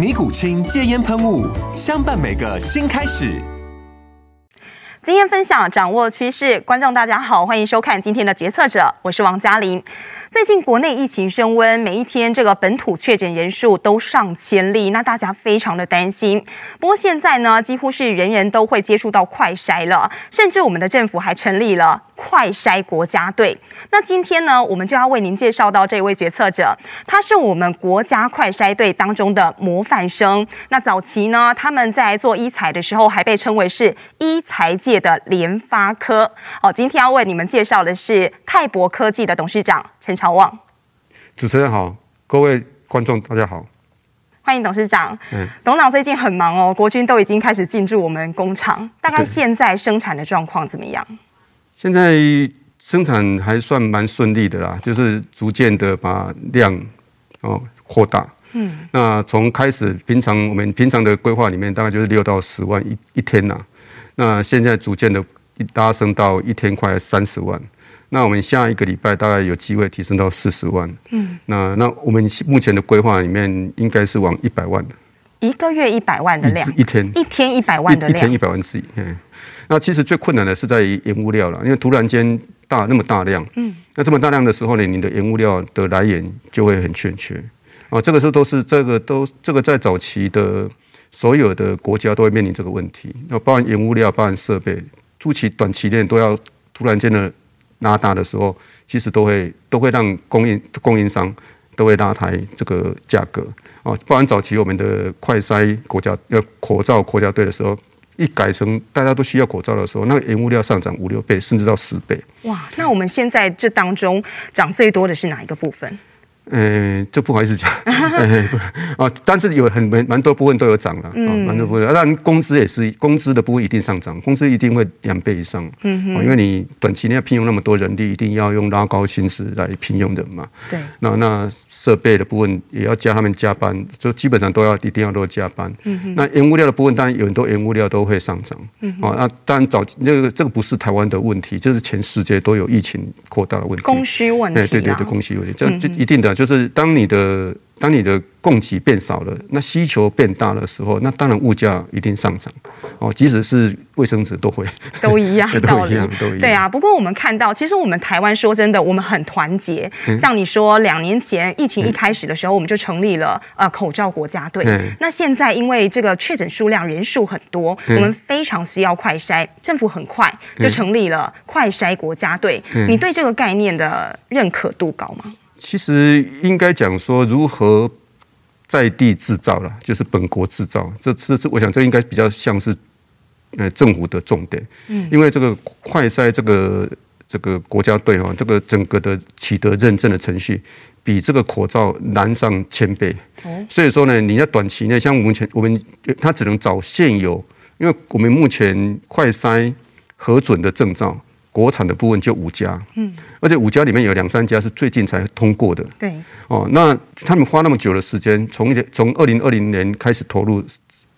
尼古清戒烟喷雾，相伴每个新开始。今天分享，掌握趋势。观众大家好，欢迎收看今天的决策者，我是王嘉玲。最近国内疫情升温，每一天这个本土确诊人数都上千例，那大家非常的担心。不过现在呢，几乎是人人都会接触到快筛了，甚至我们的政府还成立了快筛国家队。那今天呢，我们就要为您介绍到这位决策者，他是我们国家快筛队当中的模范生。那早期呢，他们在做医材的时候，还被称为是医材界的联发科。好，今天要为你们介绍的是泰博科技的董事长陈朝旺，主持人好，各位观众大家好，欢迎董事长。嗯，董事长最近很忙哦，国军都已经开始进驻我们工厂，大概现在生产的状况怎么样？现在生产还算蛮顺利的啦，就是逐渐的把量哦扩大。嗯，那从开始平常我们平常的规划里面，大概就是六到十万一一天呐，那现在逐渐的拉升到一天快三十万。那我们下一个礼拜大概有机会提升到四十万。嗯，那那我们目前的规划里面应该是往一百万，一个月一百万的量，一天一天一百万的量，一天一百万次。嗯，那其实最困难的是在于原物料了，因为突然间大那么大量，嗯，那这么大量的时候呢，你的原物料的来源就会很欠缺。啊，这个时候都是这个都这个在早期的所有的国家都会面临这个问题。那包含原物料，包含设备，初期短期内都要突然间的。拉大的时候，其实都会都会让供应供应商都会拉抬这个价格啊。不然早期我们的快筛国家要口罩国家队的时候，一改成大家都需要口罩的时候，那个原物料上涨五六倍，甚至到十倍。哇！那我们现在这当中涨最多的是哪一个部分？嗯，这不好意思讲，啊，但是有很蛮蛮多部分都有涨了，啊，蛮多部分，当然工资也是，工资的部分一定上涨，工资一定会两倍以上，嗯哼，因为你短期内要聘用那么多人力，一定要用拉高薪资来聘用的嘛，对，那那设备的部分也要加他们加班，就基本上都要一定要都加班，嗯哼，那原物料的部分当然有很多原物料都会上涨，嗯哼，啊，那当然早这个这个不是台湾的问题，这是全世界都有疫情扩大的问题，供需问题，对对对，供需问题，这这一定的。就是当你的当你的供给变少了，那需求变大的时候，那当然物价一定上涨哦。即使是卫生纸都会都一样，都一样，都一样。对啊，不过我们看到，其实我们台湾说真的，我们很团结。嗯、像你说，两年前疫情一开始的时候，嗯、我们就成立了呃口罩国家队。嗯、那现在因为这个确诊数量人数很多，嗯、我们非常需要快筛，政府很快就成立了快筛国家队。嗯、你对这个概念的认可度高吗？其实应该讲说，如何在地制造了，就是本国制造。这这这，我想这应该比较像是呃政府的重点。嗯，因为这个快筛这个这个国家队哈，这个整个的取得认证的程序，比这个口罩难上千倍。哦，所以说呢，你在短期内，像目前我们他只能找现有，因为我们目前快筛核准的证照。国产的部分就五家，嗯，而且五家里面有两三家是最近才通过的，对，哦，那他们花那么久的时间，从从二零二零年开始投入，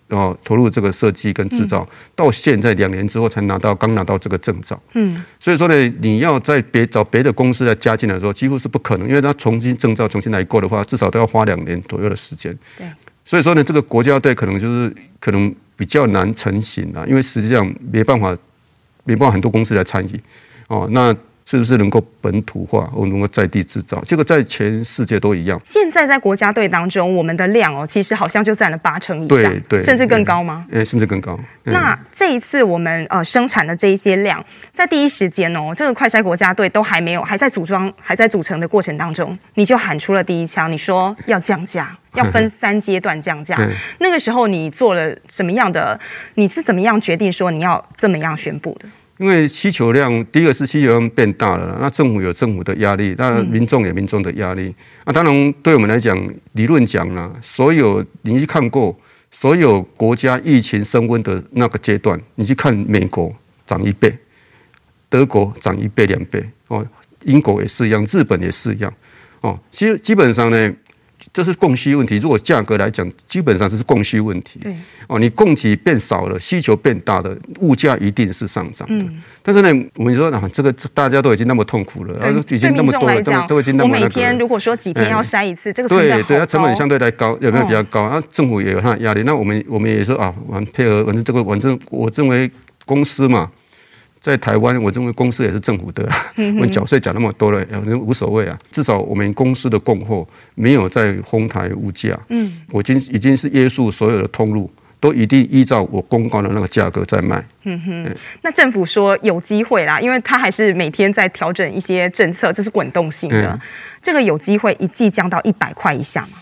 哦，投入这个设计跟制造，嗯、到现在两年之后才拿到，刚拿到这个证照，嗯，所以说呢，你要在别找别的公司来加进来的时候，几乎是不可能，因为他重新证照重新来过的话，至少都要花两年左右的时间，对，所以说呢，这个国家队可能就是可能比较难成型啊，因为实际上没办法。没办法，很多公司来参与，哦，那是不是能够本土化，或能够在地制造？这个在全世界都一样。现在在国家队当中，我们的量哦，其实好像就占了八成以上，对对，甚至更高吗？哎，甚至更高。那这一次我们呃生产的这一些量，在第一时间哦，这个快筛国家队都还没有，还在组装、还在组成的过程当中，你就喊出了第一枪，你说要降价，要分三阶段降价。那个时候你做了什么样的？你是怎么样决定说你要这么样宣布的？因为需求量，第一个是需求量变大了，那政府有政府的压力，那民众有民众的压力。那、当然，对我们来讲，理论讲呢，所有你去看过所有国家疫情升温的那个阶段，你去看美国涨一倍，德国涨一倍两倍哦，英国也是一样，日本也是一样哦。其实基本上呢。这是供需问题。如果价格来讲，基本上这是供需问题。对哦，你供给变少了，需求变大了，物价一定是上涨的。嗯、但是呢，我们说啊，这个大家都已经那么痛苦了，已经那么多了，都都已经那么那个。我每天如果说几天要筛一次，嗯、这个对对，它成本相对来高，有没有比较高？那、政府也有它的压力。那我们我们也说啊，我们配合，反正这个反正我认为公司嘛。在台湾，我认为公司也是政府的，我们缴税缴那么多了，反正无所谓啊。至少我们公司的供货没有在哄抬物价。嗯，我已经已经是约束所有的通路，都一定依照我公告的那个价格在卖。嗯哼。那政府说有机会啦，因为它还是每天在调整一些政策，这是滚动性的。这个有机会一季降到一百块以下吗？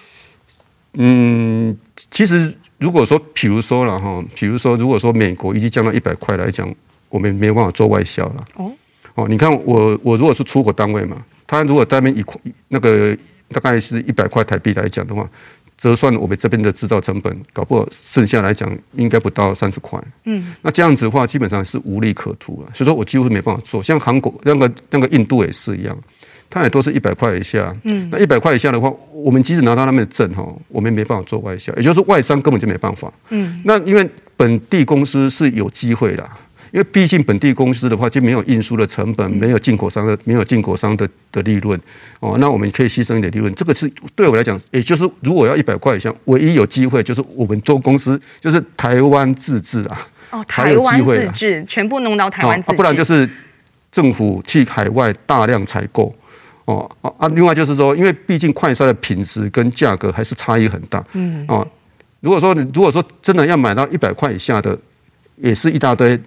嗯，其实如果说，比如说了哈，比如说如果说美国一季降到一百块来讲。我们没有办法做外销了。哦，哦，你看我，我如果是出口单位嘛，他如果在那边一块那个大概是一百块台币来讲的话，折算我们这边的制造成本，搞不好剩下来讲应该不到三十块。嗯，那这样子的话，基本上是无利可图了。所以说我几乎是没办法做。像韩国那个那个印度也是一样，它也都是一百块以下。嗯，那一百块以下的话，我们即使拿到他们的证哈，我们没办法做外销，也就是外商根本就没办法。嗯，那因为本地公司是有机会的。因为毕竟本地公司的话就没有运输的成本，没有进口商的没有进口商的的利润哦，那我们可以牺牲一点利润。这个是对我来讲，也就是如果要一百块以上，唯一有机会就是我们做公司就是台湾自制啊，哦，台湾自制全部弄到台湾自制，不然就是政府去海外大量采购哦啊，另外就是说，因为毕竟快筛的品质跟价格还是差异很大，嗯哦，如果说如果说真的要买到一百块以下的，也是一大堆。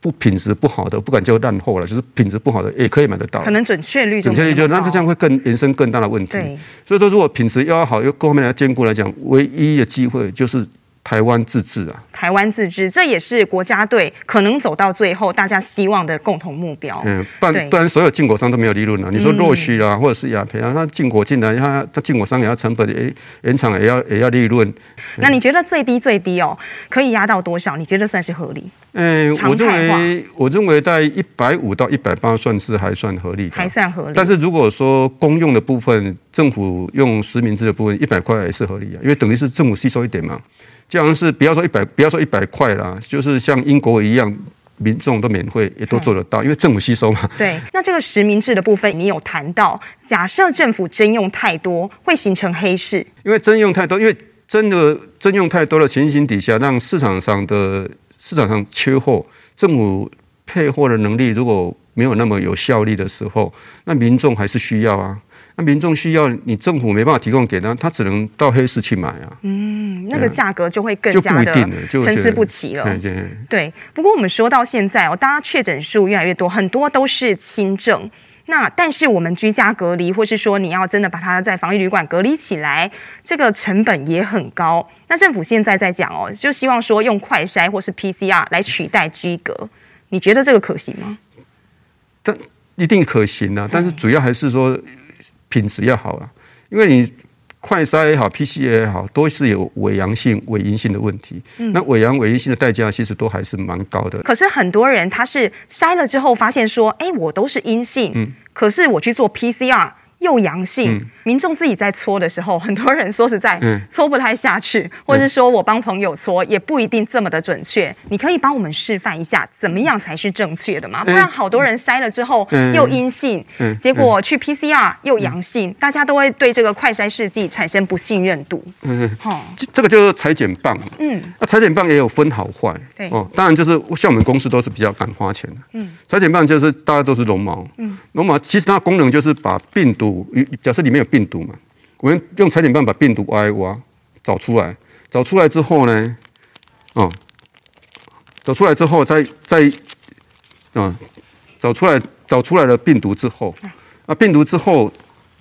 不品质不好的，不敢叫烂货了，就是品质不好的也可以买得到。可能准确率准确率就那这样会更延伸更大的问题。对，所以说如果品质要好，又各方面来兼顾来讲，唯一的机会就是。台湾自治啊，台湾自治，这也是国家队可能走到最后大家希望的共同目标。嗯，不然不然所有进口商都没有利润了。你说洛许啊，或者是雅培啊，那进口进来，他他进口商也要成本，也，原厂也要也要利润。那你觉得最低最低哦，可以压到多少？你觉得算是合理？嗯，我认为我认为在一百五到一百八算是还算合理，还算合理。但是如果说公用的部分，政府用实名制的部分，一百块也是合理啊，因为等于是政府吸收一点嘛。这样是不要说一百，不要说一百块啦，就是像英国一样，民众都免费也都做得到，因为政府吸收嘛。对，那这个实名制的部分，你有谈到，假设政府征用太多，会形成黑市。因为征用太多，因为真的征用太多的情形底下，让市场上的市场上缺货，政府配货的能力如果没有那么有效力的时候，那民众还是需要啊。那民众需要，你政府没办法提供给他，他只能到黑市去买啊。嗯，那个价格就会更加的参差不齐了。对，不过我们说到现在哦，大家确诊数越来越多，很多都是轻症。那但是我们居家隔离，或是说你要真的把它在防疫旅馆隔离起来，这个成本也很高。那政府现在在讲哦，就希望说用快筛或是 PCR 来取代居隔，你觉得这个可行吗？但一定可行啊，但是主要还是说。品质要好啊，因为你快筛也好，PCR 也好，都是有伪阳性、伪阴性的问题。嗯，那伪阳、伪阴性的代价其实都还是蛮高的。可是很多人他是筛了之后发现说，哎，我都是阴性，嗯，可是我去做 PCR 又阳性，嗯、民众自己在搓的时候，很多人说实在，嗯、搓不太下去，或者是说我帮朋友搓，也不一定这么的准确。你可以帮我们示范一下，怎么样才是正确的吗？不然好多人筛了之后又阴性，嗯、结果去 PCR 又阳性，嗯、大家都会对这个快筛试剂产生不信任度。嗯，好，这个就是裁剪棒。嗯，那裁剪棒也有分好坏。对哦，当然就是像我们公司都是比较敢花钱的。嗯，裁剪棒就是大家都是绒毛。嗯，绒毛其实它的功能就是把病毒。假设里面有病毒嘛，我们用裁剪棒把病毒挖一挖，找出来，找出来之后呢，哦，找出来之后再再，啊，找出来找出来了病毒之后，那病毒之后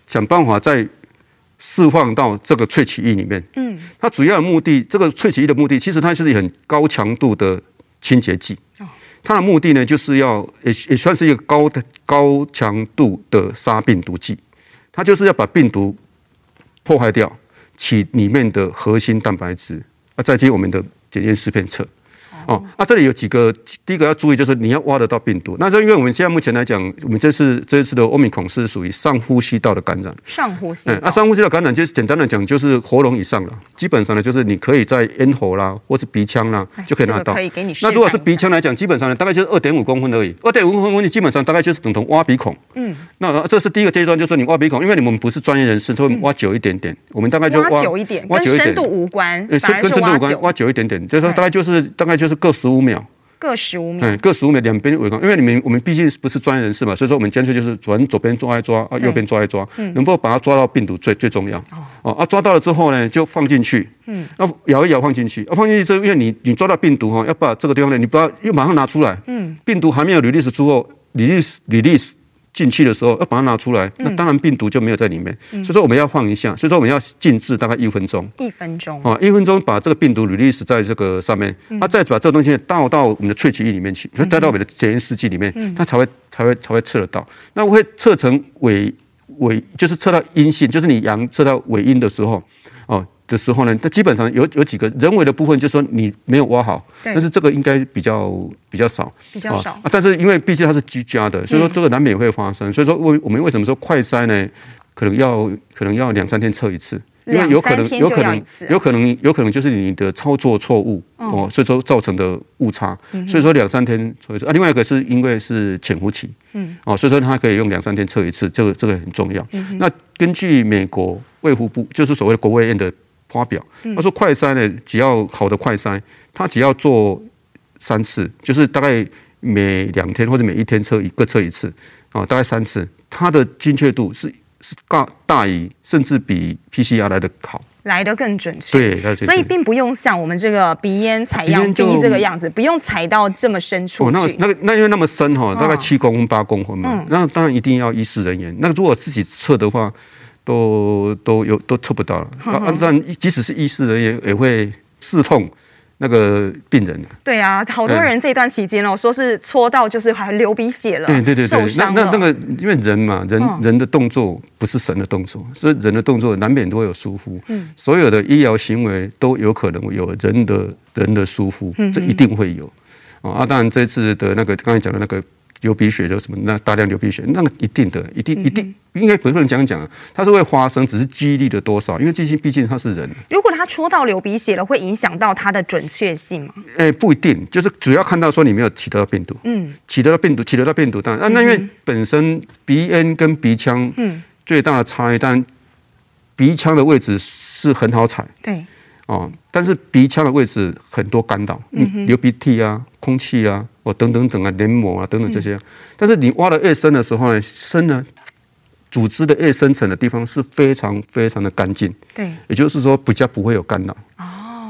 想办法再释放到这个萃取液里面。嗯，它主要的目的，这个萃取液的目的，其实它就是很高强度的清洁剂。它的目的呢，就是要也也算是一个高的高强度的杀病毒剂。它就是要把病毒破坏掉，取里面的核心蛋白质，啊，再接我们的检验试片测。哦，那、啊、这里有几个，第一个要注意就是你要挖得到病毒。那就因为我们现在目前来讲，我们这次这一次的欧米孔是属于上呼吸道的感染。上呼吸道。那、啊、上呼吸道感染就是简单的讲，就是喉咙以上了。基本上呢，就是你可以在咽喉啦，或是鼻腔啦，就可以拿到。可以给你。那如果是鼻腔来讲，基本上呢，大概就是二点五公分而已。二点五公分，你基本上大概就是等同挖鼻孔。嗯。那这是第一个阶段，就是你挖鼻孔，因为你们不是专业人士，所以挖久一点点。我们大概就挖，挖久一点，跟深度无关。跟深度无关，挖久一点点，就是说大概就是大概就是各十五秒。各十五秒，嗯各十五秒，两边围观，因为你们我们毕竟不是专业人士嘛，所以说我们干脆就是转左边抓一抓啊，右边抓一抓，嗯，能够把它抓到病毒最最重要。哦，啊，抓到了之后呢，就放进去，嗯，要摇一摇放进去，啊，放进去之后，因为你你抓到病毒哈，要把这个地方呢，你不要又马上拿出来，嗯，病毒还没有 release 之后，release release。进去的时候要把它拿出来，那当然病毒就没有在里面。嗯、所以说我们要放一下，所以说我们要静置大概一分钟。一分钟啊，一分钟把这个病毒 release 在这个上面，那、嗯、再把这个东西倒到我们的萃取液里面去，带到我们的检验试剂里面，嗯、它才会才会才会测得到。那我会测成伪伪，就是测到阴性，就是你阳测到伪阴的时候，哦。的时候呢，它基本上有有几个人为的部分，就是说你没有挖好，但是这个应该比较比较少，比较少。啊，但是因为毕竟它是居家的，所以说这个难免也会发生。嗯、所以说为我们为什么说快筛呢？可能要可能要两三天测一次，因为有可能有可能有可能有可能就是你的操作错误哦，所以说造成的误差。所以说两三天测一次啊。另外一个是因为是潜伏期，嗯，哦，所以说它可以用两三天测一次，这个这个很重要。嗯、那根据美国卫福部，就是所谓的国卫院的。发表，他说快筛呢，只要好的快筛，他只要做三次，就是大概每两天或者每一天测一个测一次，啊，大概三次，它的精确度是是大大于甚至比 PCR 来的好，来得更准确。对，所以并不用像我们这个鼻咽采样鼻这个样子，不用采到这么深处。哦，那那个那因为那么深哈，大概七公分八公分嘛，那当然一定要医师人员。那如果自己测的话。都都有都测不到了，按照即使是医师人员也会刺痛那个病人。对啊，好多人这段期间哦，说是戳到就是还流鼻血了，对对对，那那那个因为人嘛，人人的动作不是神的动作，所以人的动作难免都会有疏忽。嗯，所有的医疗行为都有可能有人的人的疏忽，这一定会有。啊，当然这次的那个刚才讲的那个。流鼻血流什么？那大量流鼻血，那个一定的，一定一定应该不能这样讲，它是会发生，只是几率的多少。因为毕竟毕竟它是人。如果他戳到流鼻血了，会影响到它的准确性吗？哎、欸，不一定，就是主要看到说你没有取得到病毒。嗯，取得到病毒，取得到病毒，当然啊，那因为本身鼻咽跟鼻腔，嗯，最大的差异，但鼻腔的位置是很好采。对。哦，但是鼻腔的位置很多干扰，嗯哼，流鼻涕啊、空气啊、哦等等等啊、黏膜啊等等这些。嗯、但是你挖的越深的时候呢，深呢，组织的越深层的地方是非常非常的干净，对，也就是说比较不会有干扰。哦。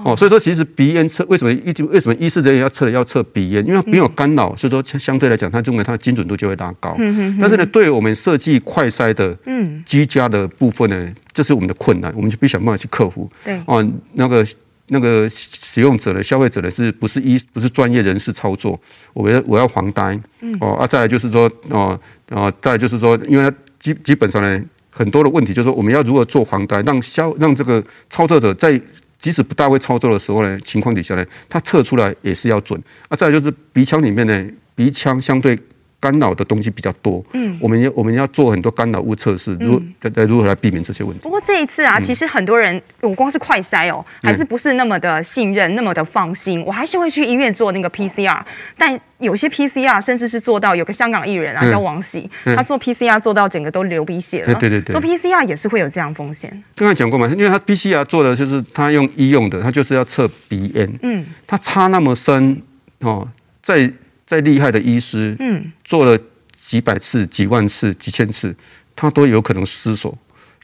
哦，所以说其实鼻咽测为什么一直为什么医师人员要测要测鼻咽？因为没有干扰，所以说相对来讲，它认为它的精准度就会拉高。嗯哼。但是呢，对我们设计快筛的嗯居家的部分呢，这是我们的困难，我们就必须想办法去克服。对。哦，那个那个使用者的消费者呢，是不是医不是专业人士操作？我要我要黄单。嗯。哦啊，再来就是说哦哦，再来就是说，因为基基本上呢，很多的问题就是说，我们要如何做黄单，让消让这个操作者在。即使不大会操作的时候呢，情况底下呢，他测出来也是要准。啊，再来就是鼻腔里面呢，鼻腔相对干扰的东西比较多，嗯，我们要我们要做很多干扰物测试，如来如何来避免这些问题。不过这一次啊，其实很多人，我光是快筛哦，还是不是那么的信任，那么的放心，我还是会去医院做那个 PCR。但有些 PCR 甚至是做到，有个香港艺人啊叫王喜，他做 PCR 做到整个都流鼻血了。对对对，做 PCR 也是会有这样风险。刚才讲过嘛，因为他 PCR 做的就是他用医用的，他就是要测鼻炎，嗯，他插那么深哦，在。再厉害的医师，嗯，做了几百次、几万次、几千次，他都有可能失手，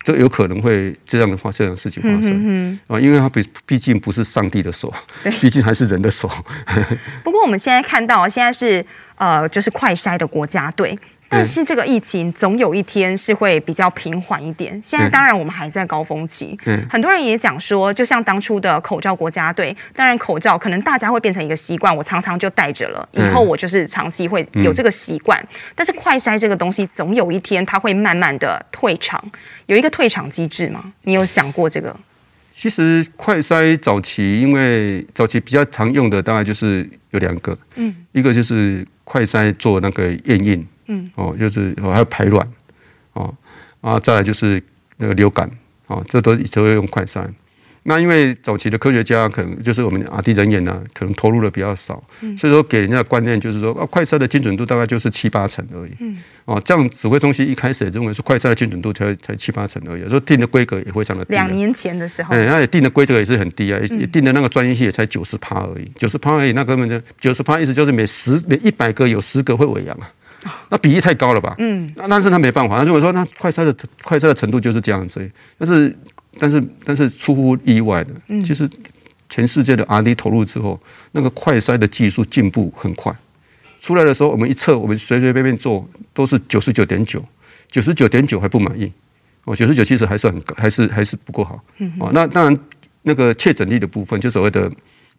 都有可能会这样的话，这样的事情发生啊，嗯啊、因为他毕毕竟不是上帝的手，对，毕竟还是人的手。不过我们现在看到，现在是呃，就是快筛的国家队。但是这个疫情总有一天是会比较平缓一点。现在当然我们还在高峰期，很多人也讲说，就像当初的口罩国家队，当然口罩可能大家会变成一个习惯，我常常就戴着了，以后我就是长期会有这个习惯。但是快筛这个东西，总有一天它会慢慢的退场，有一个退场机制吗？你有想过这个？其实快筛早期，因为早期比较常用的当然就是有两个，嗯，一个就是快筛做那个验孕。嗯，哦，就是哦，还有排卵，哦，啊，再来就是那个流感，哦，这都都会用快筛。那因为早期的科学家可能就是我们 R&D 人员呢，可能投入的比较少，所以说给人家的观念就是说，啊，快筛的精准度大概就是七八成而已。嗯，哦，这样指挥中心一开始也认为是快筛的精准度才才七八成而已，所以定的规格也非常的低。两年前的时候，哎，那也定的规格也是很低啊，也定的那个专业性也才九十趴而已，九十趴而已，那根本就九十趴意思就是每十每一百个有十个会伪阳啊。那比例太高了吧？嗯，那但是他没办法。他如果说那快筛的快筛的程度就是这样子，但是但是但是出乎意外的，嗯，其实全世界的 R&D 投入之后，那个快筛的技术进步很快。出来的时候，我们一测，我们随随便便做都是九十九点九，九十九点九还不满意。哦，九十九其实还是很高，还是还是不够好。嗯，哦，那当然那个确诊率的部分，就所谓的。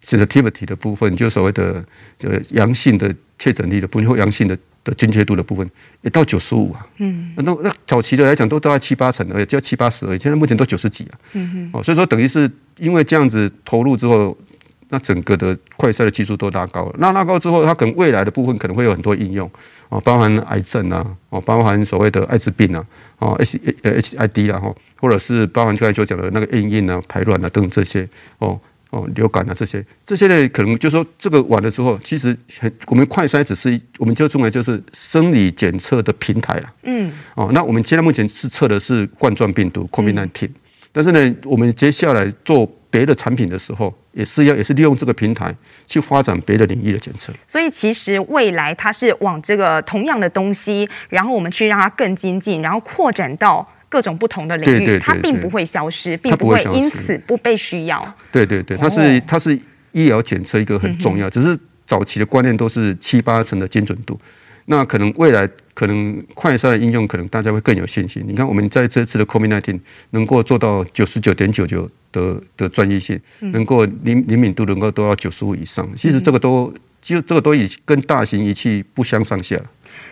sensitivity 的部分，就所谓的这个阳性的确诊率的部分，或阳性的的精确度的部分，也到九十五啊。嗯，那那早期的来讲，都大概七八成而已，只要七八十而已。现在目前都九十几啊。嗯哼。哦，所以说等于是因为这样子投入之后，那整个的快筛的技术都拉高了。那拉高之后，它可能未来的部分可能会有很多应用哦，包含癌症啊，哦，包含所谓的艾滋病啊，哦，H H I D 啊，哈，或者是包含刚才所讲的那个验孕啊、排卵啊等等这些哦。哦，流感啊，这些这些呢，可能就是说这个完了之后，其实很我们快筛只是我们就认为就是生理检测的平台了。嗯。哦，那我们现在目前是测的是冠状病毒 COVID-19，但是呢，我们接下来做别的产品的时候，也是要也是利用这个平台去发展别的领域的检测。所以其实未来它是往这个同样的东西，然后我们去让它更精进，然后扩展到。各种不同的领域，对对对对，它并不会消失，并不会因此不被需要。对对对，它是它是医疗检测一个很重要，只是早期的观念都是七八成的精准度。那可能未来可能快筛的应用，可能大家会更有信心。你看，我们在这次的 COVID-19 能够做到九十九点九九的的专业性，能够灵灵敏度能够都要九十五以上。其实这个都，其实这个都已跟大型仪器不相上下。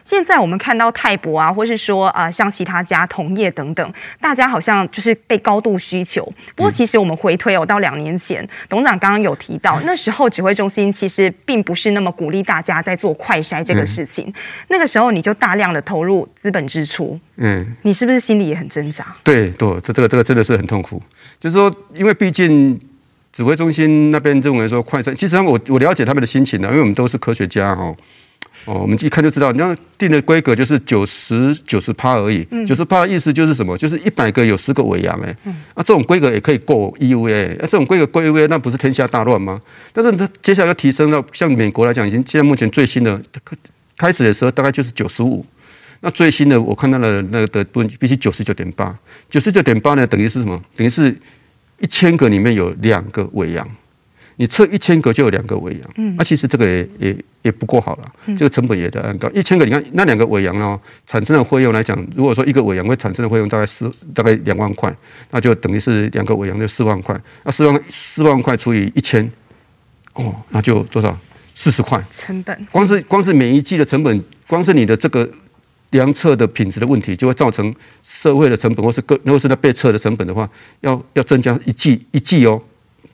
现在我们看到泰博啊，或是说啊、呃，像其他家同业等等，大家好像就是被高度需求。不过其实我们回推哦，到两年前，董事长刚刚有提到，那时候指挥中心其实并不是那么鼓励大家在做快筛这个事情。嗯、那个时候你就大量的投入资本支出，嗯，你是不是心里也很挣扎？对对，这这个这个真的是很痛苦。就是说，因为毕竟指挥中心那边认为说快筛，其实我我了解他们的心情的，因为我们都是科学家哈。哦，我们一看就知道，你要定的规格就是九十九十趴而已。九十趴的意思就是什么？就是一百个有十个伪阳哎。啊，这种规格也可以过 EUA。啊，这种规格过 EUA，那不是天下大乱吗？但是它接下来要提升到像美国来讲，已经现在目前最新的开始的时候大概就是九十五。那最新的我看到了那个的不必须九十九点八。九十九点八呢，等于是什么？等于是一千个里面有两个伪阳。你测一千个就有两个伪阳，嗯，那、啊、其实这个也也也不够好了，嗯、这个成本也得很高。一千个，你看那两个伪阳哦，产生的费用来讲，如果说一个伪阳会产生的费用大概四大概两万块，那就等于是两个伪阳就四万块，那四万四万块除以一千，哦，那就多少？四十块成本。光是光是每一季的成本，光是你的这个量测的品质的问题，就会造成社会的成本，或是个如果是那被测的成本的话，要要增加一季一季哦。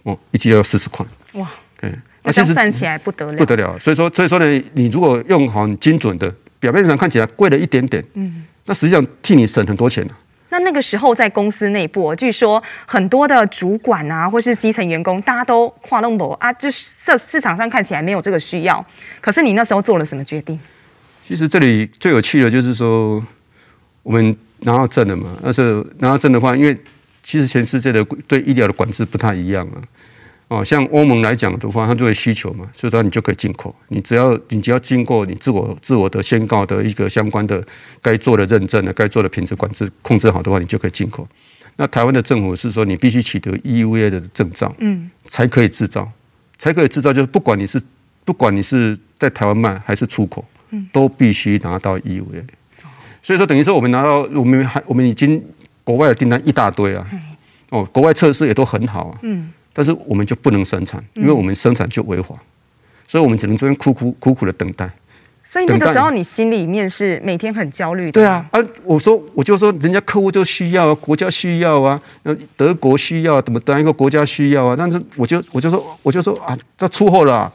哦，一季要四十块哇！对，那这样算起来不得了，不得了。所以说，所以说呢，你如果用好很精准的表面上看起来贵了一点点，嗯，那实际上替你省很多钱、啊、那那个时候在公司内部，据说很多的主管啊，或是基层员工，大家都跨龙博啊，就是市市场上看起来没有这个需要。可是你那时候做了什么决定？其实这里最有趣的，就是说我们拿到证了嘛。但是拿到证的话，因为其实全世界的对医疗的管制不太一样啊。哦，像欧盟来讲的话，它作为需求嘛，所以说你就可以进口。你只要你只要经过你自我自我的宣告的一个相关的该做的认证的、该做的品质管制控制好的话，你就可以进口。那台湾的政府是说，你必须取得 EUA 的证照，嗯，才可以制造，才可以制造。就是不管你是不管你是在台湾卖还是出口，嗯，都必须拿到 EUA。所以说，等于说我们拿到我们还我们已经国外的订单一大堆啊，哦，国外测试也都很好啊，嗯。但是我们就不能生产，因为我们生产就违法，所以我们只能这边苦苦苦苦的等待。所以那个时候你心里面是每天很焦虑的。对啊，啊，我说我就说人家客户就需要啊，国家需要啊，德国需要，怎么当一个国家需要啊？但是我就我就说我就说啊，这出货了啊。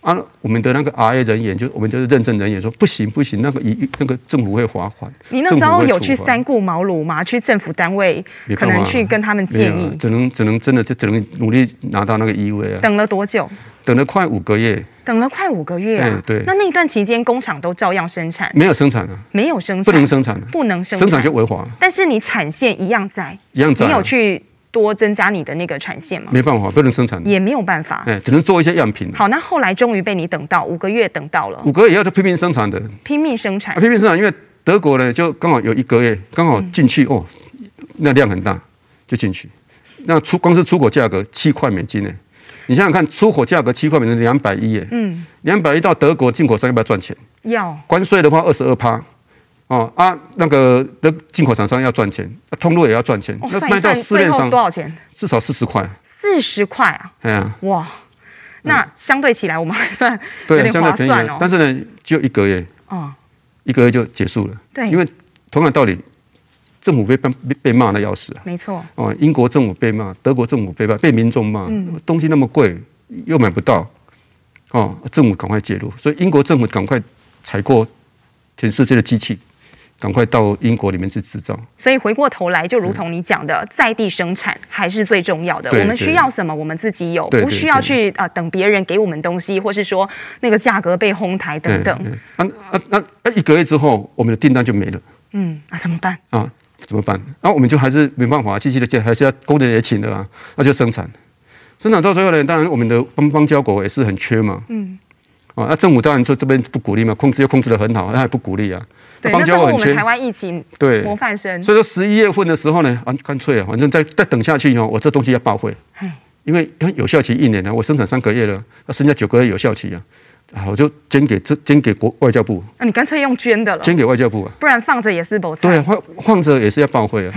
啊，我们的那个 RA 人员，就我们就是认证人员说不行不行，那个一那个政府会罚款。你那时候有去三顾茅庐吗？去政府单位，可能去跟他们建议。只能只能真的就只能努力拿到那个 EUA 啊。等了多久？等了快五个月。等了快五个月啊！对。那那一段期间，工厂都照样生产？没有生产啊。没有生产。不能生产。不能生产。生产就违法。但是你产线一样在。一样在。你有去？多增加你的那个产线吗？没办法，不能生产，也没有办法，哎，只能做一些样品。好，那后来终于被你等到五个月，等到了五个月也要拼命生产的，拼命生产，拼命生产，因为德国呢就刚好有一个月，刚好进去哦，那量很大，就进去。那出光是出口价格七块美金呢，你想想看，出口价格七块美金两百一耶，嗯，两百一到德国进口商要不要赚钱？要，关税的话二十二趴。哦啊，那个的进口厂商要赚钱，通路也要赚钱，那卖到市面上多少钱？至少四十块。四十块啊！哎呀，哇，那相对起来我们还算有点划算哦。但是呢，只有一个月，哦，一个月就结束了。对，因为同样道理，政府被被被骂的要死啊。没错。哦，英国政府被骂，德国政府被骂，被民众骂，东西那么贵又买不到，哦，政府赶快介入，所以英国政府赶快采购全世界的机器。赶快到英国里面去制造。所以回过头来，就如同你讲的，嗯、在地生产还是最重要的。我们需要什么，我们自己有，不需要去啊、呃、等别人给我们东西，或是说那个价格被哄抬等等。啊啊那那一个月之后，我们的订单就没了。嗯，那、啊、怎么办？啊，怎么办？那、啊、我们就还是没办法，继续的建，还是要工人也请的啊，那就生产。生产到最后呢，当然我们的邦邦交国也是很缺嘛。嗯。啊，那政府当然说这边不鼓励嘛，控制又控制得很好，那也不鼓励啊。对，那时候我们台湾疫情对模范生，所以说十一月份的时候呢，啊，干脆啊，反正再再等下去哦，我这东西要报废，因为有效期一年了，我生产三个月了，那剩下九个月有效期啊，啊，我就捐给这捐给国外交部。那、啊、你干脆用捐的了，捐给外交部啊，不然放着也是不对，放放着也是要报废啊，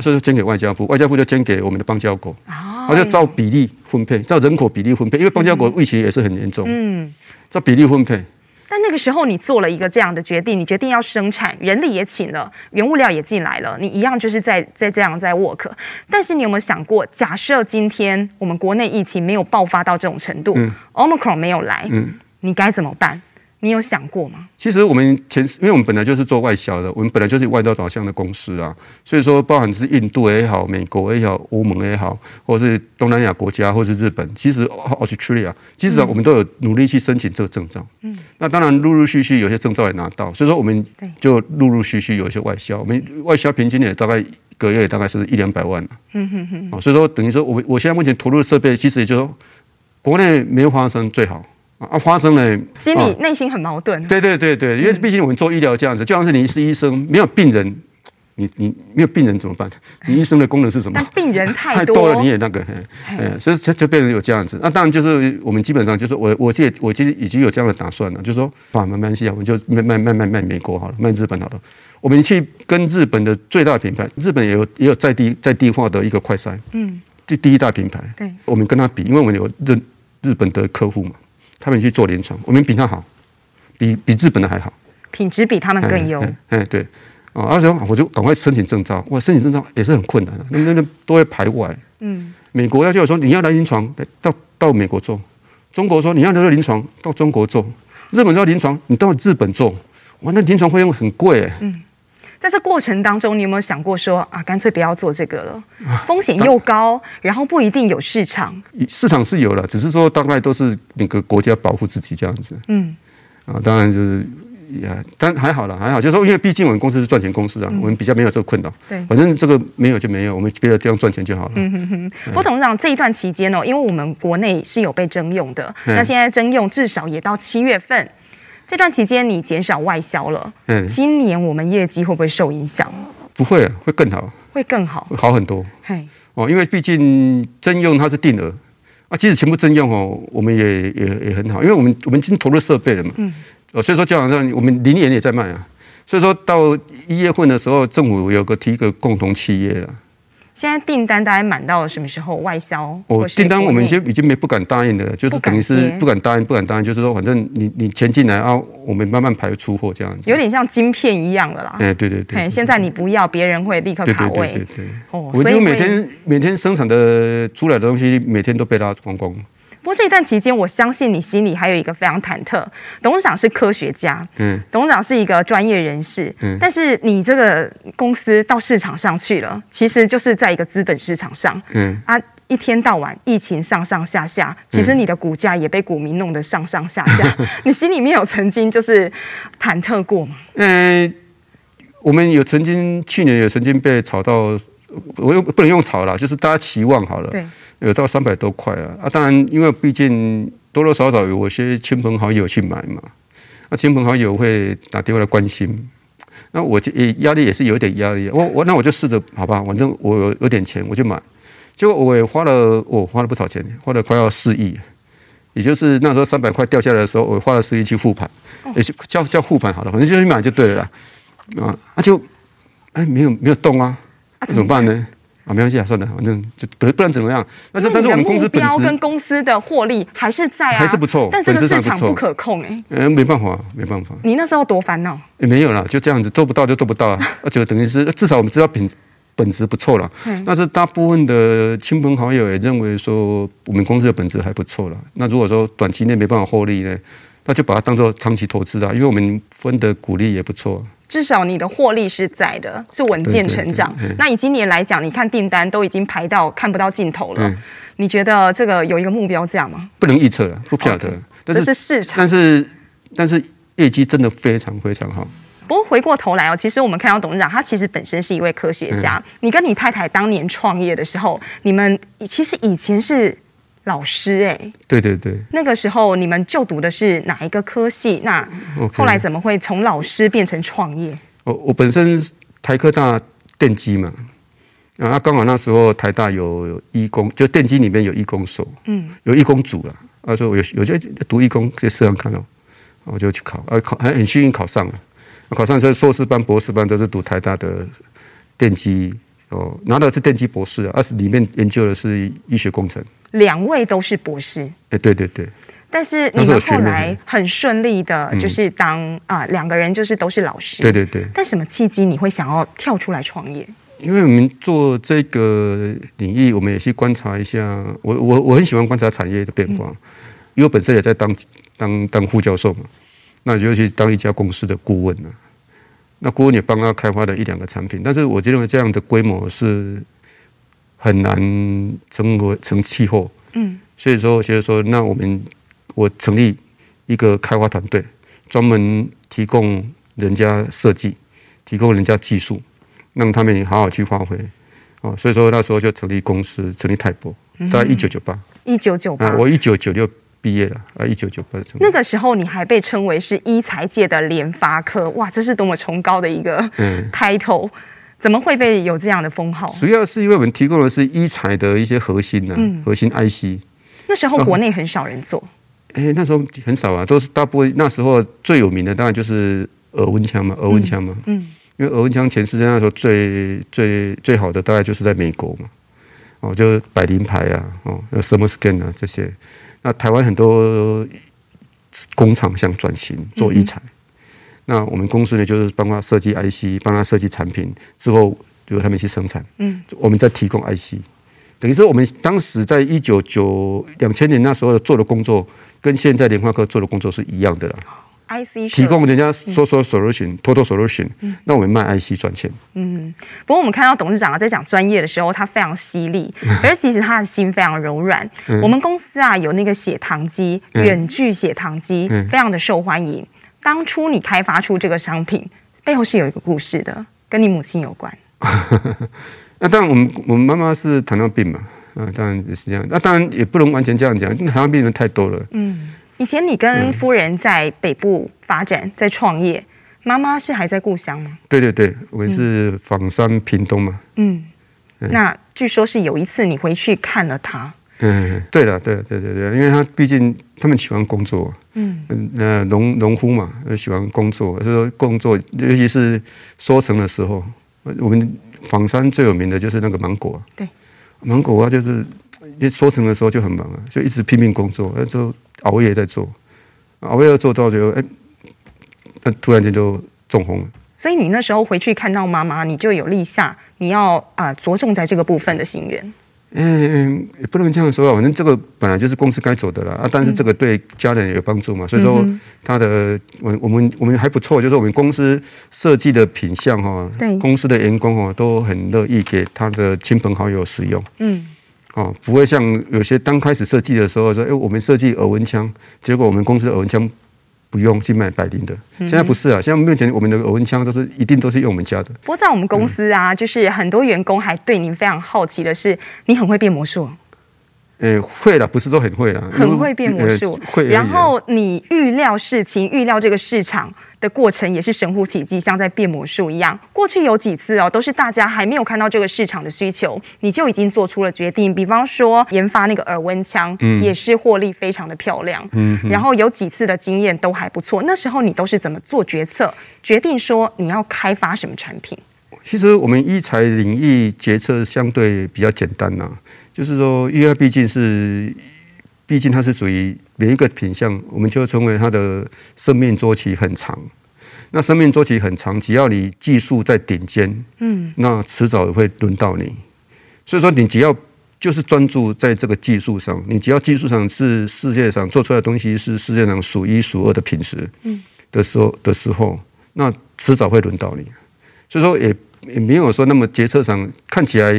所以就捐给外交部，外交部就捐给我们的邦交国，啊，就照比例分配，照人口比例分配，因为邦交国疫情也是很严重，嗯，照比例分配。但那个时候你做了一个这样的决定，你决定要生产，人力也请了，原物料也进来了，你一样就是在在这样在 work。但是你有没有想过，假设今天我们国内疫情没有爆发到这种程度，嗯，Omicron 没有来，嗯，你该怎么办？你有想过吗？其实我们前，因为我们本来就是做外销的，我们本来就是外销导向的公司啊，所以说，包含是印度也好，美国也好，欧盟也好，或者是东南亚国家，或是日本，其实 Australia，其实啊，我们都有努力去申请这个证照。嗯，那当然陆陆续续有些证照也拿到，所以说我们就陆陆续续有一些外销，我们外销平均也大概一个月大概是一两百万。嗯哼哼。所以说等于说我我现在目前投入的设备，其实也就是说国内没有发生最好。啊，发生了，心里内心很矛盾。对对对对，因为毕竟我们做医疗这样子，就像是你是医生，没有病人，你你没有病人怎么办？你医生的功能是什么？但病人太多，太多了，你也那个，嗯，所以就就变成有这样子。那当然就是我们基本上就是我我记得我其实已经有这样的打算了，就是说啊，没关系啊，我们就卖卖卖卖卖美国好了，卖日本好了。我们去跟日本的最大品牌，日本也有也有在地在地化的一个快筛，嗯，第第一大品牌，对，我们跟他比，因为我们有日日本的客户嘛。他们去做临床，我们比他好，比比日本的还好，品质比他们更优。哎，对，啊，而且我就赶快申请证照，哇，申请证照也是很困难的，那那那都会排外。嗯，美国要叫我说你要来临床，到到美国做；中国说你要来临床，到中国做；日本要临床，你到日本做。哇，那临床费用很贵。嗯，在这过程当中，你有没有想过说啊，干脆不要做这个了？风险又高，然后不一定有市场。市场是有了，只是说大概都是那个国家保护自己这样子。嗯，啊，当然就是。也，但还好了，还好，就是说，因为毕竟我们公司是赚钱公司啊，嗯、我们比较没有这个困扰。对，反正这个没有就没有，我们别的地方赚钱就好了。嗯哼哼。不过董事长这一段期间哦，因为我们国内是有被征用的，嗯、那现在征用至少也到七月份，这段期间你减少外销了，嗯，今年我们业绩会不会受影响？不会啊，会更好，会更好，会好很多。嘿，哦，因为毕竟征用它是定额啊，即使全部征用哦，我们也也也很好，因为我们我们已经投入设备了嘛。嗯。哦，所以说，基本上我们零年也在卖啊。所以说到一月份的时候，政府有个提一个共同企业了。现在订单大概满到什么时候？外销？我，订单我们已经已经没不敢答应了，就是等于是不敢答应，不敢答应，就是说反正你你钱进来啊，我们慢慢排出货这样子。有点像晶片一样的啦。哎，对对对。哎，现在你不要，别人会立刻卡位。对对对对对。哦，我就每天每天生产的出来的东西，每天都被拉光光。不过这一段期间，我相信你心里还有一个非常忐忑。董事长是科学家，嗯，董事长是一个专业人士，嗯，但是你这个公司到市场上去了，其实就是在一个资本市场上，嗯啊，一天到晚疫情上上下下，其实你的股价也被股民弄得上上下下。嗯、你心里面有曾经就是忐忑过吗？嗯，我们有曾经去年有曾经被炒到，我又不能用炒了，就是大家期望好了，对。有到三百多块啊！啊，当然，因为毕竟多多少少有些亲朋好友去买嘛，那亲朋好友会打电话来关心，那我就压力也是有点压力。我我那我就试着好吧，反正我有有点钱，我就买。结果我也花了，我花了不少钱，花了快要四亿，也就是那时候三百块掉下来的时候，我花了四亿去复盘，也就叫叫复盘好了，反正就去买就对了啦。啊，那就哎没有没有动啊，那怎么办呢？啊，没关系啊，算了，反正就不不然怎么样？但是但是我们公司本质跟公司的获利还是在啊，还是不错。但这个市场不可控哎、欸，嗯，没办法，没办法。你那时候多烦恼？也没有啦，就这样子，做不到就做不到啊，就等于是至少我们知道品本质不错了。嗯。但是大部分的亲朋好友也认为说我们公司的本质还不错了。那如果说短期内没办法获利呢，那就把它当做长期投资啊，因为我们分的股利也不错。至少你的获利是在的，是稳健成长。对对对，那以今年来讲，你看订单都已经排到看不到尽头了。嗯、你觉得这个有一个目标价吗？不能预测了，不晓得。Okay, 但是这是市场，但是但是业绩真的非常非常好。不过回过头来哦，其实我们看到董事长他其实本身是一位科学家。嗯、你跟你太太当年创业的时候，你们其实以前是。老师哎、欸，对对对，那个时候你们就读的是哪一个科系？那后来怎么会从老师变成创业？我我本身台科大电机嘛，啊，刚好那时候台大有医工，就电机里面有医工所，嗯，有医工组了。他说我有有些读医工，可以试试看到，我就去考，啊考还很幸运考上了，考上之后硕士班、博士班都是读台大的电机哦，拿的是电机博士啊，而是里面研究的是医学工程。两位都是博士，哎，对对对。但是你们后来很顺利的，就是当啊两个人就是都是老师，对对对。但什么契机你会想要跳出来创业？因为我们做这个领域，我们也去观察一下。我我我很喜欢观察产业的变化，因为我本身也在当当当副教授嘛，那就去当一家公司的顾问了。那顾问也帮他开发了一两个产品，但是我认为这样的规模是。很难成为成气候，嗯，所以说，就是说，那我们我成立一个开发团队，专门提供人家设计，提供人家技术，让他们好好去发挥，哦，所以说那时候就成立公司，成立泰博，大概一九九八，一九九八，我一九九六毕业了，啊，一九九八成。那个时候你还被称为是医材界的联发科，哇，这是多么崇高的一个嗯 title。怎么会被有这样的封号？主要是因为我们提供的是医材的一些核心呢、啊，嗯、核心 IC。那时候国内很少人做。哎、欸，那时候很少啊，都是大部分那时候最有名的当然就是耳温枪嘛，耳温枪嘛。嗯。嗯因为耳温枪全世界那时候最最最好的大概就是在美国嘛，哦，就百灵牌啊，哦，Thermoscan 啊这些。那台湾很多工厂想转型做医材。嗯那我们公司呢，就是帮他设计 IC，帮他设计产品之后，由他们去生产。嗯，我们再提供 IC，等于说我们当时在一九九两千年那时候做的工作，跟现在联发科做的工作是一样的啦。IC 提供人家 source solution，total solution，那我们卖 IC 赚钱。嗯，不过我们看到董事长啊在讲专业的时候，他非常犀利，而其实他的心非常柔软。嗯、我们公司啊有那个血糖机，远距血糖机，嗯、非常的受欢迎。当初你开发出这个商品，背后是有一个故事的，跟你母亲有关。那 当然，我们我们妈妈是糖尿病嘛，啊，当然也是这样。那当然也不能完全这样讲，因为糖尿病人太多了。嗯。以前你跟夫人在北部发展，在创业，妈妈是还在故乡吗？对对对，我们是枋山屏东嘛。嗯，那据说是有一次你回去看了她。嗯，对的，对对对对，因为他毕竟他们喜欢工作。嗯嗯，那农农夫嘛，喜欢工作，所以说工作，尤其是收成的时候，我们枋山最有名的就是那个芒果。对，芒果啊，就是一收成的时候就很忙啊，就一直拼命工作，那就。熬夜在做，熬夜做到最后，哎，那突然间就中风了。所以你那时候回去看到妈妈，你就有立下你要啊着重在这个部分的心愿。嗯，也不能这样说啊，反正这个本来就是公司该走的啦啊。但是这个对家人也有帮助嘛，所以说他的我我们我们还不错，就是我们公司设计的品相哈，对公司的员工哦都很乐意给他的亲朋好友使用。嗯。哦，不会像有些刚开始设计的时候说，哎，我们设计耳温枪，结果我们公司的耳温枪不用去买百灵的。现在不是啊，现在目前我们的耳温枪都是一定都是用我们家的。不过在我们公司啊，嗯、就是很多员工还对您非常好奇的是，你很会变魔术。呃，会了，不是说很会了，很会变魔术。然后你预料事情，预料这个市场的过程也是神乎其技，像在变魔术一样。过去有几次哦，都是大家还没有看到这个市场的需求，你就已经做出了决定。比方说研发那个耳温枪，嗯，也是获利非常的漂亮。嗯，然后有几次的经验都还不错。那时候你都是怎么做决策，决定说你要开发什么产品？其实我们医材领域决策相对比较简单呐、啊。就是说，因为毕竟是，毕竟它是属于每一个品相，我们就称为它的生命周期很长。那生命周期很长，只要你技术在顶尖，嗯，那迟早也会轮到你。所以说，你只要就是专注在这个技术上，你只要技术上是世界上做出来的东西是世界上数一数二的品质，嗯，的时候的时候，那迟早会轮到你。所以说，也也没有说那么决策上看起来。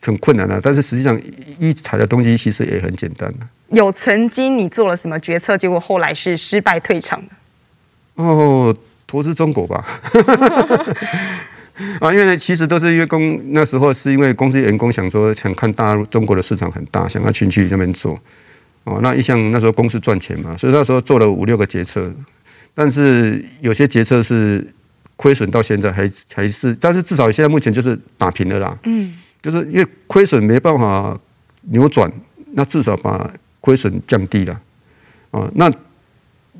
很困难的、啊，但是实际上医材的东西其实也很简单的、啊。有曾经你做了什么决策，结果后来是失败退场的？哦，投资中国吧。啊，因为呢，其实都是因为公那时候是因为公司员工想说想看大陆中国的市场很大，想要进去那边做。哦，那一向那时候公司赚钱嘛，所以那时候做了五六个决策，但是有些决策是亏损到现在还还是，但是至少现在目前就是打平了啦。嗯。就是因为亏损没办法扭转，那至少把亏损降低了啊。那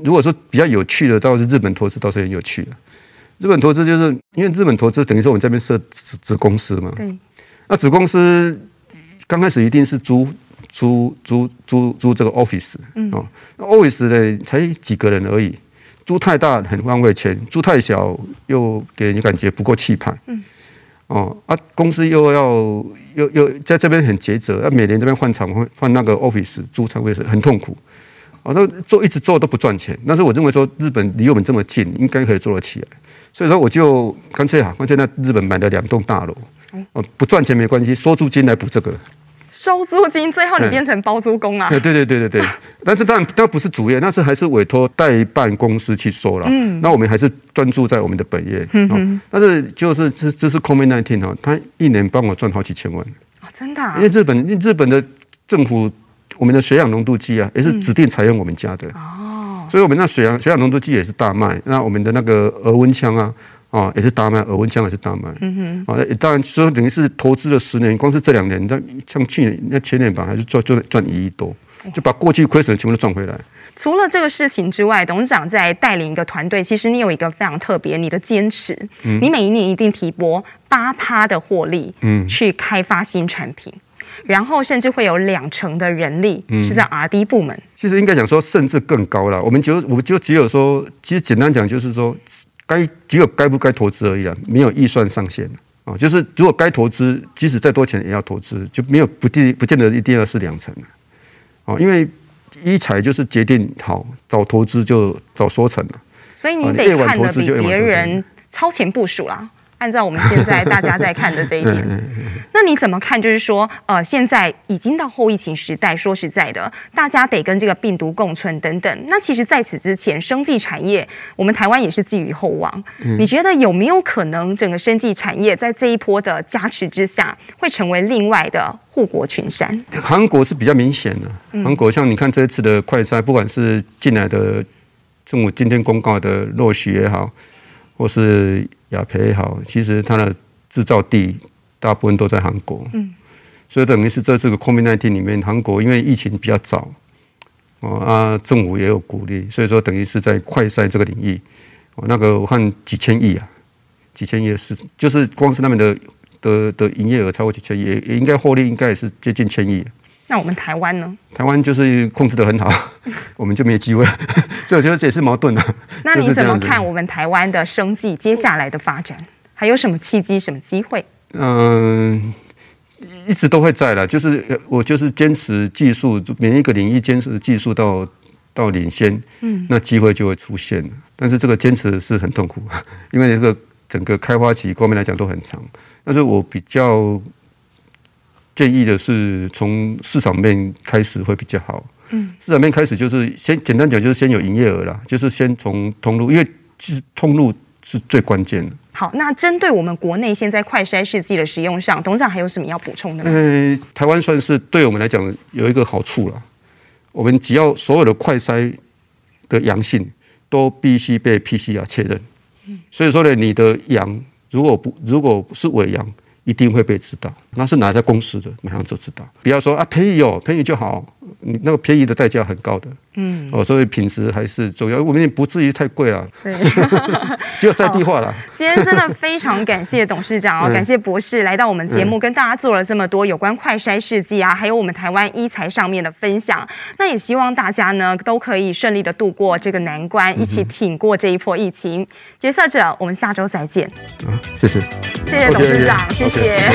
如果说比较有趣的，倒是日本投资倒是很有趣的。日本投资就是因为日本投资等于说我们这边设子子公司嘛。对。那子公司刚开始一定是租租租租租这个 office 哦。那 office 呢才几个人而已，租太大很浪费钱，租太小又给人感觉不够气派。嗯。哦啊，公司又要又又在这边很抉择，要每年这边换厂换换那个 office 租厂位是很痛苦，啊，那做一直做都不赚钱。但是我认为说日本离我们这么近，应该可以做得起来。所以说我就干脆啊，干脆在日本买了两栋大楼，哦，不赚钱没关系，收租金来补这个。收租金，最后你变成包租公啊？对对对对对对，但是当然那不是主业，那是还是委托代办公司去收了。嗯，那我们还是专注在我们的本业。嗯哼，但是就是这这是 COVID-19 哈，他一年帮我赚好几千万。哦，真的？因为日本日本的政府，我们的血氧浓度计啊，也是指定采用我们家的。哦，所以我们那血氧血氧浓度计也是大卖。那我们的那个额温枪啊。啊，也是大卖，耳温枪也是大卖。嗯哼，啊，当然说等于是投资了十年，光是这两年，那像去年、那前年吧，还是赚赚赚一亿多，就把过去亏损的全部都赚回来。除了这个事情之外，董事长在带领一个团队，其实你有一个非常特别，你的坚持，嗯、你每一年一定提拨八趴的获利，嗯，去开发新产品，然后甚至会有两成的人力是在 R&D 部门。其实应该讲说，甚至更高了。我们就我们就只有说，其实简单讲就是说。该只有该不该投资而已啊，没有预算上限啊。就是如果该投资，即使再多钱也要投资，就没有不定不见得一定要是两成啊。因为一采就是决定好早投资就早收成了。所以你得看得比别人超前部署啦。按照我们现在大家在看的这一点，那你怎么看？就是说，呃，现在已经到后疫情时代，说实在的，大家得跟这个病毒共存等等。那其实在此之前，生技产业我们台湾也是寄予厚望。你觉得有没有可能整个生技产业在这一波的加持之下，会成为另外的护国群山？韩国是比较明显的，韩国像你看这一次的快筛，不管是进来的政府今天公告的落许也好，或是。雅培也好，其实它的制造地大部分都在韩国，嗯，所以等于是在这个 COVID-19 里面，韩国因为疫情比较早，哦啊，政府也有鼓励，所以说等于是在快筛这个领域，哦，那个我看几千亿啊，几千亿的是，就是光是那边的的的营业额超过几千亿，也应该获利应该也是接近千亿。那我们台湾呢？台湾就是控制的很好，我们就没机会，所以我觉得这也是矛盾的。那你怎么看我们台湾的生计接下来的发展？还有什么契机、什么机会？嗯，一直都会在了，就是我就是坚持技术，每一个领域坚持技术到到领先，嗯，那机会就会出现。但是这个坚持是很痛苦，因为这个整个开发期方面来讲都很长。但是我比较。建议的是从市场面开始会比较好。嗯，市场面开始就是先简单讲，就是先有营业额啦，就是先从通路，因为其实通路是最关键的。好，那针对我们国内现在快筛试剂的使用上，董事长还有什么要补充的吗？呃，台湾算是对我们来讲有一个好处了，我们只要所有的快筛的阳性都必须被 PCR 确认。嗯，所以说呢，你的阳如果不如果是伪阳。一定会被知道，那是哪家公司的，马上就知道。不要说啊，便宜哦，便宜就好，你那个便宜的代价很高的。嗯，哦，所以品质还是重要，我们也不至于太贵了。对，只有在地化了。今天真的非常感谢董事长 哦，感谢博士来到我们节目，跟大家做了这么多有关快筛试剂啊，还有我们台湾医材上面的分享。那也希望大家呢都可以顺利的度过这个难关，一起挺过这一波疫情。决策者，我们下周再见。啊，谢谢，谢谢董事长，谢谢。